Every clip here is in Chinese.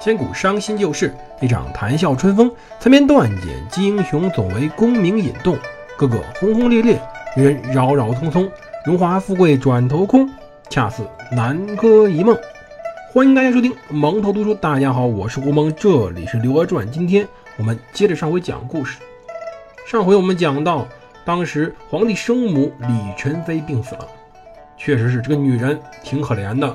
千古伤心旧事，一场谈笑春风。残篇断简，击英雄，总为功名引动。个个轰轰烈烈，人人扰扰匆匆。荣华富贵转头空，恰似南柯一梦。欢迎大家收听蒙头读书。大家好，我是胡蒙，这里是《刘娥传》。今天我们接着上回讲故事。上回我们讲到，当时皇帝生母李宸妃病死了，确实是这个女人挺可怜的，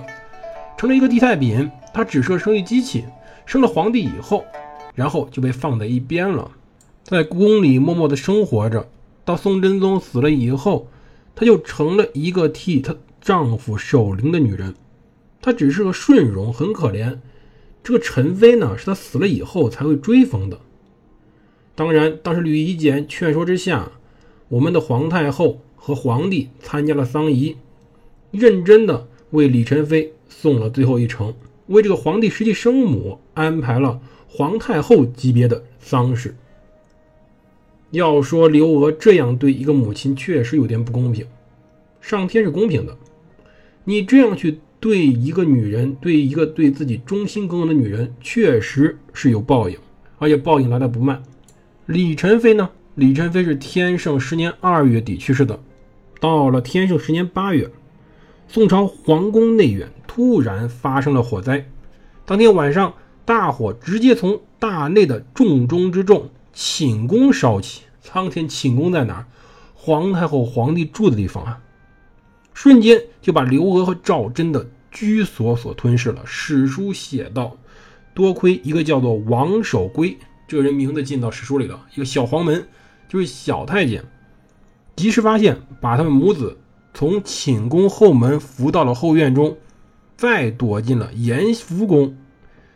成了一个地菜饼。她只是个生育机器，生了皇帝以后，然后就被放在一边了，在故宫里默默的生活着。到宋真宗死了以后，她就成了一个替她丈夫守灵的女人。她只是个顺容，很可怜。这个陈妃呢，是她死了以后才会追封的。当然，当时吕夷简劝说之下，我们的皇太后和皇帝参加了丧仪，认真的为李宸妃送了最后一程。为这个皇帝实际生母安排了皇太后级别的丧事。要说刘娥这样对一个母亲，确实有点不公平。上天是公平的，你这样去对一个女人，对一个对自己忠心耿耿的女人，确实是有报应，而且报应来的不慢。李宸妃呢？李宸妃是天圣十年二月底去世的。到了天圣十年八月，宋朝皇宫内院。突然发生了火灾，当天晚上大火直接从大内的重中之重寝宫烧起。苍天，寝宫在哪？皇太后、皇帝住的地方啊！瞬间就把刘娥和赵祯的居所所吞噬了。史书写道：“多亏一个叫做王守圭这人名字进到史书里了，一个小黄门，就是小太监，及时发现，把他们母子从寝宫后门扶到了后院中。”再躲进了延福宫，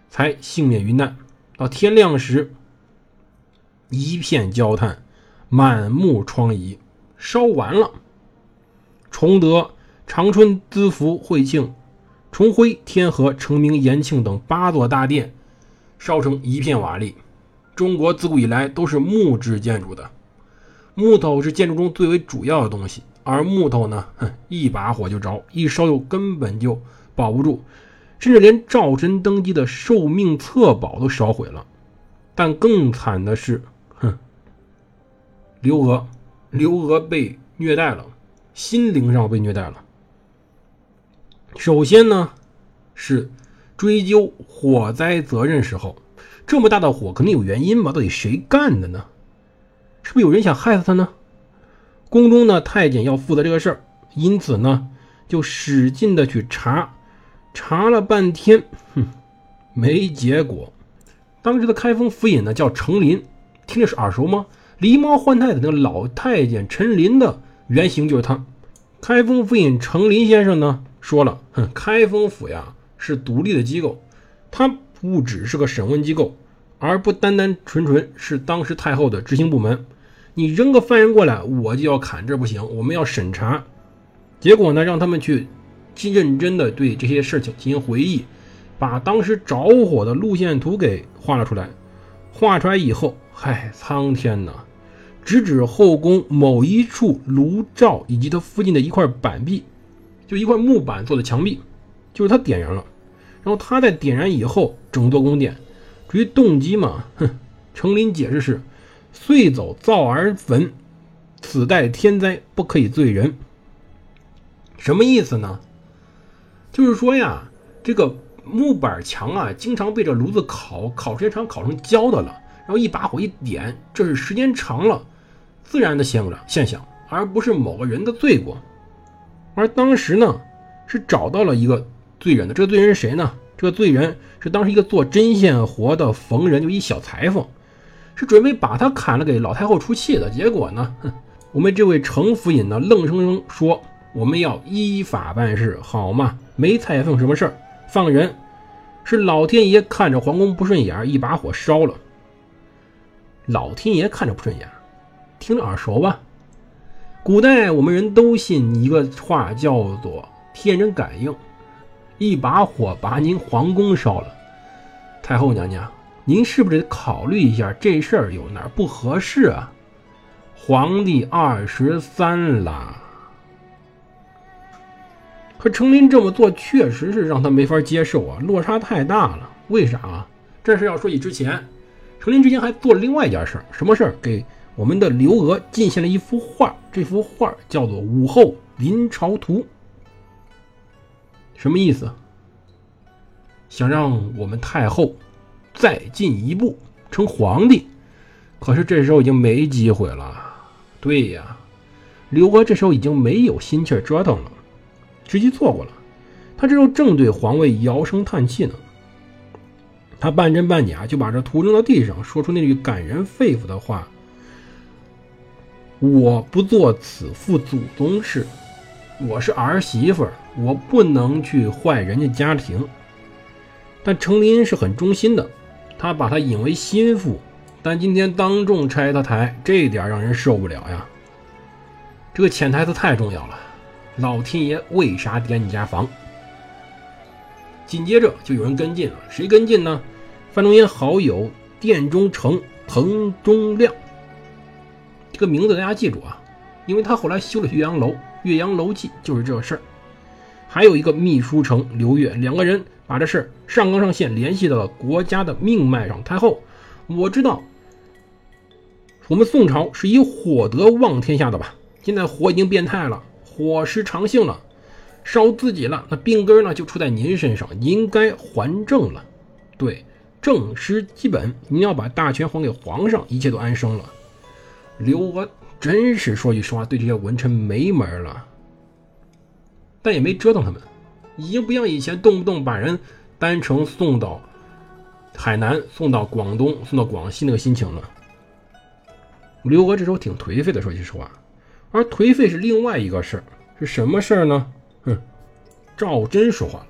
才幸免于难。到天亮时，一片焦炭，满目疮痍，烧完了。崇德、长春、资福、惠庆、崇辉、天。河、成明、延庆等八座大殿烧成一片瓦砾。中国自古以来都是木质建筑的，木头是建筑中最为主要的东西，而木头呢，哼，一把火就着，一烧就根本就。保不住，甚至连赵祯登基的寿命册宝都烧毁了。但更惨的是，哼，刘娥，刘娥被虐待了，心灵上被虐待了。首先呢，是追究火灾责任时候，这么大的火肯定有原因吧？到底谁干的呢？是不是有人想害死他呢？宫中呢，太监要负责这个事儿，因此呢，就使劲的去查。查了半天，哼，没结果。当时的开封府尹呢，叫程林，听着是耳熟吗？狸猫换太子那个老太监陈林的原型就是他。开封府尹程林先生呢，说了，哼，开封府呀是独立的机构，它不只是个审问机构，而不单单纯纯是当时太后的执行部门。你扔个犯人过来，我就要砍，这不行，我们要审查。结果呢，让他们去。认真的对这些事情进行回忆，把当时着火的路线图给画了出来。画出来以后，嗨，苍天呐！直指后宫某一处炉灶以及它附近的一块板壁，就一块木板做的墙壁，就是他点燃了。然后他在点燃以后，整座宫殿。至于动机嘛，哼，程林解释是：遂走灶而焚，此待天灾，不可以罪人。什么意思呢？就是说呀，这个木板墙啊，经常被这炉子烤，烤时间长烤成焦的了，然后一把火一点，这是时间长了自然的现象现象，而不是某个人的罪过。而当时呢，是找到了一个罪人的，这个罪人是谁呢？这个罪人是当时一个做针线活的缝人，就一小裁缝，是准备把他砍了给老太后出气的。结果呢，我们这位程府尹呢，愣生生说。我们要依法办事，好吗？没裁缝什么事儿，放人。是老天爷看着皇宫不顺眼，一把火烧了。老天爷看着不顺眼，听着耳熟吧？古代我们人都信一个话，叫做天人感应。一把火把您皇宫烧了，太后娘娘，您是不是得考虑一下这事儿有哪儿不合适啊？皇帝二十三了。可程林这么做确实是让他没法接受啊，落差太大了。为啥啊？这事要说起之前，成林之前还做了另外一件事儿，什么事儿？给我们的刘娥进献了一幅画，这幅画叫做《武后临朝图》，什么意思？想让我们太后再进一步成皇帝，可是这时候已经没机会了。对呀，刘娥这时候已经没有心气折腾了，时机错过了。他这时候正对皇位摇声叹气呢。他半真半假就把这图扔到地上，说出那句感人肺腑的话：“我不做此父祖宗事，我是儿媳妇，我不能去坏人家家庭。”但程琳是很忠心的，他把他引为心腹，但今天当众拆他台，这点让人受不了呀。这个潜台词太重要了，老天爷为啥点你家房？紧接着就有人跟进了，谁跟进呢？范仲淹好友殿中丞滕中亮，这个名字大家记住啊，因为他后来修了岳阳楼，《岳阳楼记》就是这事儿。还有一个秘书丞刘越，两个人。把这事上纲上线联系到了国家的命脉上。太后，我知道我们宋朝是以火德望天下的吧？现在火已经变态了，火失常性了，烧自己了，那病根呢就出在您身上，您该还政了。对，政失基本，您要把大权还给皇上，一切都安生了。刘娥真是说句实话，对这些文臣没门了，但也没折腾他们。已经不像以前动不动把人单程送到海南、送到广东、送到广西那个心情了。刘娥这时候挺颓废的，说句实话。而颓废是另外一个事儿，是什么事儿呢？哼，赵祯说话了。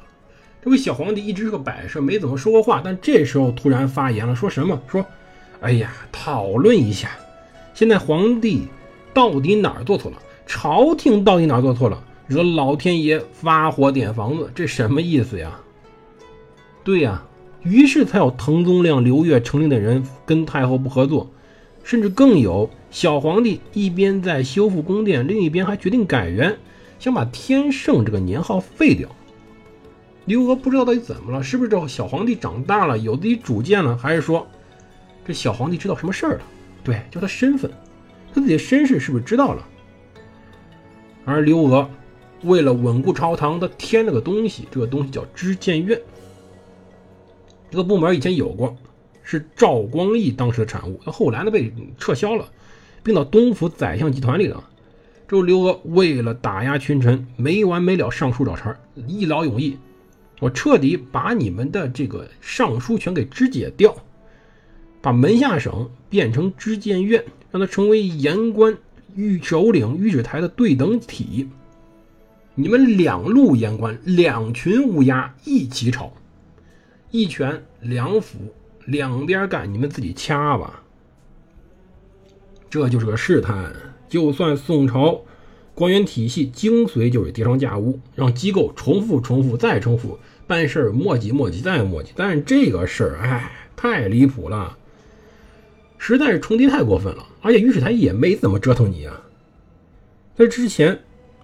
这位小皇帝一直是个摆设，没怎么说过话，但这时候突然发言了，说什么？说：“哎呀，讨论一下，现在皇帝到底哪儿做错了？朝廷到底哪儿做错了？”惹老天爷发火点房子，这什么意思呀？对呀，于是才有滕宗亮、刘越、程琳的人跟太后不合作，甚至更有小皇帝一边在修复宫殿，另一边还决定改元，想把天圣这个年号废掉。刘娥不知道到底怎么了，是不是这小皇帝长大了，有自己主见了，还是说这小皇帝知道什么事儿了？对，就他身份，他自己的身世是不是知道了？而刘娥。为了稳固朝堂，他添了个东西，这个东西叫知谏院。这个部门以前有过，是赵光义当时的产物，后来呢被撤销了，并到东府宰相集团里了。这刘娥为了打压群臣，没完没了上书找茬，一劳永逸，我彻底把你们的这个尚书权给肢解掉，把门下省变成知谏院，让它成为言官御首领御史台的对等体。你们两路言官，两群乌鸦一起吵，一拳两斧两边干，你们自己掐吧。这就是个试探。就算宋朝官员体系精髓就是叠床架屋，让机构重复、重复再重复，办事儿磨叽、磨叽再磨叽。但是这个事儿，哎，太离谱了，实在是重叠太过分了。而且御史台也没怎么折腾你啊，在之前。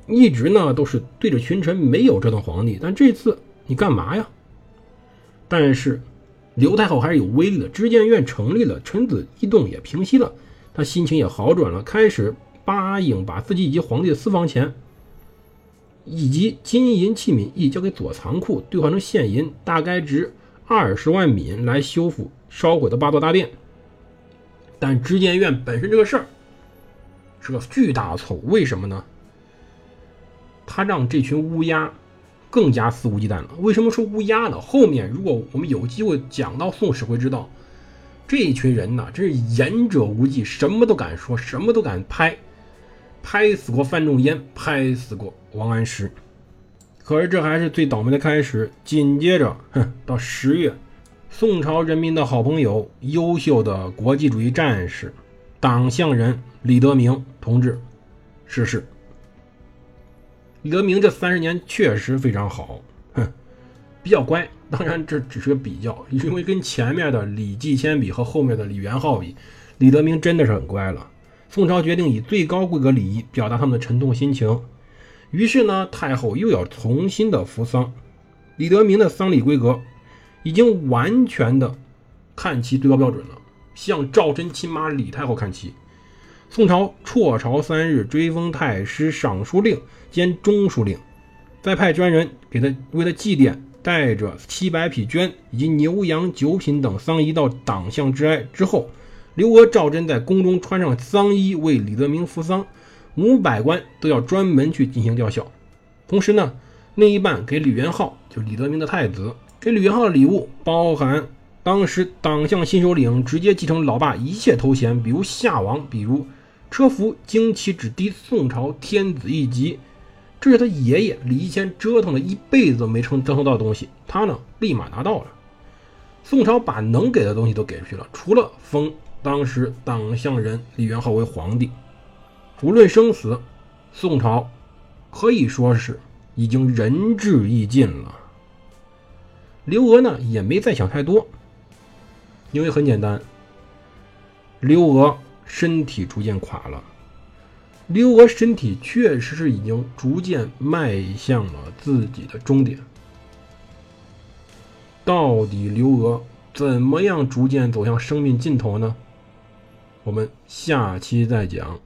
一直呢都是对着群臣，没有折腾皇帝。但这次你干嘛呀？但是刘太后还是有威力的，知谏院成立了，臣子异动也平息了，他心情也好转了，开始答应把自己以及皇帝的私房钱，以及金银器皿一交给左藏库，兑换成现银，大概值二十万闽，来修复烧毁的八座大殿。但知谏院本身这个事儿是个巨大的错误，为什么呢？他让这群乌鸦更加肆无忌惮了。为什么说乌鸦呢？后面如果我们有机会讲到宋史，会知道这一群人呢，真是言者无忌，什么都敢说，什么都敢拍，拍死过范仲淹，拍死过王安石。可是这还是最倒霉的开始。紧接着，哼，到十月，宋朝人民的好朋友、优秀的国际主义战士、党项人李德明同志逝世。李德明这三十年确实非常好，哼，比较乖。当然这只是个比较，因为跟前面的李继迁比和后面的李元昊比，李德明真的是很乖了。宋朝决定以最高规格礼仪表达他们的沉痛心情，于是呢，太后又要重新的扶丧。李德明的丧礼规格已经完全的看齐最高标准了，向赵祯亲妈李太后看齐。宋朝辍朝三日，追封太师、尚书令兼中书令，再派专人给他为他祭奠，带着七百匹绢以及牛羊九品等丧仪到党项致哀之后，刘娥、赵祯在宫中穿上丧衣为李德明服丧，五百官都要专门去进行吊孝。同时呢，另一半给李元昊，就李德明的太子，给李元昊的礼物包含当时党项新首领直接继承老爸一切头衔，比如夏王，比如。车服旌旗只低宋朝天子一级，这是他爷爷李义谦折腾了一辈子都没成折腾到的东西，他呢立马拿到了。宋朝把能给的东西都给出去了，除了封当时党项人李元昊为皇帝。无论生死，宋朝可以说是已经仁至义尽了。刘娥呢也没再想太多，因为很简单，刘娥。身体逐渐垮了，刘娥身体确实是已经逐渐迈向了自己的终点。到底刘娥怎么样逐渐走向生命尽头呢？我们下期再讲。